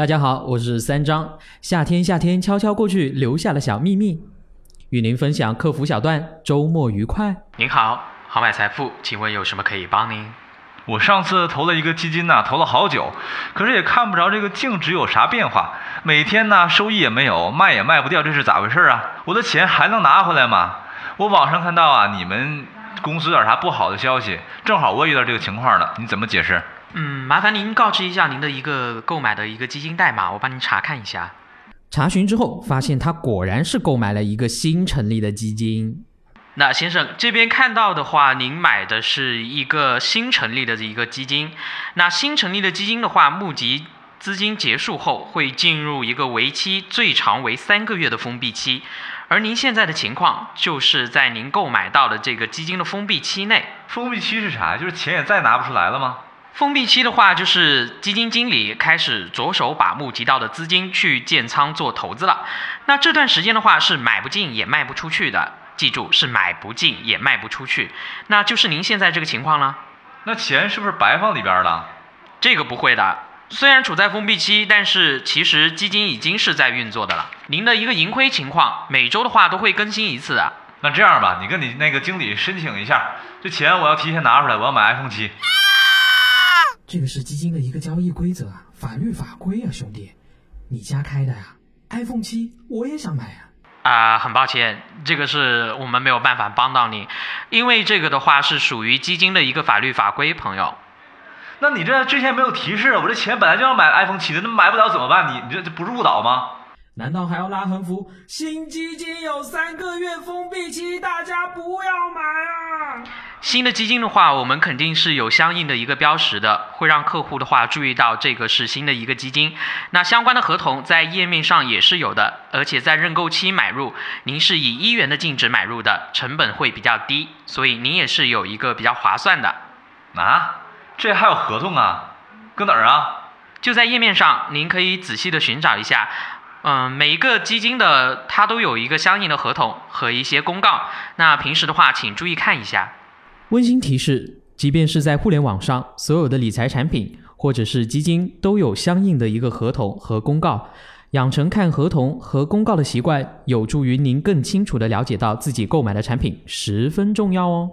大家好，我是三张。夏天，夏天悄悄过去，留下了小秘密，与您分享客服小段。周末愉快。您好，好买财富，请问有什么可以帮您？我上次投了一个基金呢，投了好久，可是也看不着这个净值有啥变化，每天呢收益也没有，卖也卖不掉，这是咋回事啊？我的钱还能拿回来吗？我网上看到啊，你们公司有点啥不好的消息，正好我也遇到这个情况了，你怎么解释？嗯，麻烦您告知一下您的一个购买的一个基金代码，我帮您查看一下。查询之后，发现他果然是购买了一个新成立的基金。那先生这边看到的话，您买的是一个新成立的一个基金。那新成立的基金的话，募集资金结束后会进入一个为期最长为三个月的封闭期。而您现在的情况，就是在您购买到的这个基金的封闭期内。封闭期是啥？就是钱也再拿不出来了吗？封闭期的话，就是基金经理开始着手把募集到的资金去建仓做投资了。那这段时间的话，是买不进也卖不出去的。记住，是买不进也卖不出去。那就是您现在这个情况了。那钱是不是白放里边了？这个不会的。虽然处在封闭期，但是其实基金已经是在运作的了。您的一个盈亏情况，每周的话都会更新一次的。那这样吧，你跟你那个经理申请一下，这钱我要提前拿出来，我要买 iPhone 七。这个是基金的一个交易规则啊，法律法规啊，兄弟，你家开的呀？iPhone 七我也想买啊。啊，很抱歉，这个是我们没有办法帮到你，因为这个的话是属于基金的一个法律法规，朋友。那你这之前没有提示，我这钱本来就要买 iPhone 七的，那买不了怎么办？你你这这不是误导吗？难道还要拉横幅？新基金有三个月封闭期，大家不要买啊！新的基金的话，我们肯定是有相应的一个标识的，会让客户的话注意到这个是新的一个基金。那相关的合同在页面上也是有的，而且在认购期买入，您是以一元的净值买入的，成本会比较低，所以您也是有一个比较划算的。啊，这还有合同啊？搁哪儿啊？就在页面上，您可以仔细的寻找一下。嗯，每一个基金的它都有一个相应的合同和一些公告。那平时的话，请注意看一下。温馨提示：即便是在互联网上，所有的理财产品或者是基金都有相应的一个合同和公告。养成看合同和公告的习惯，有助于您更清楚地了解到自己购买的产品，十分重要哦。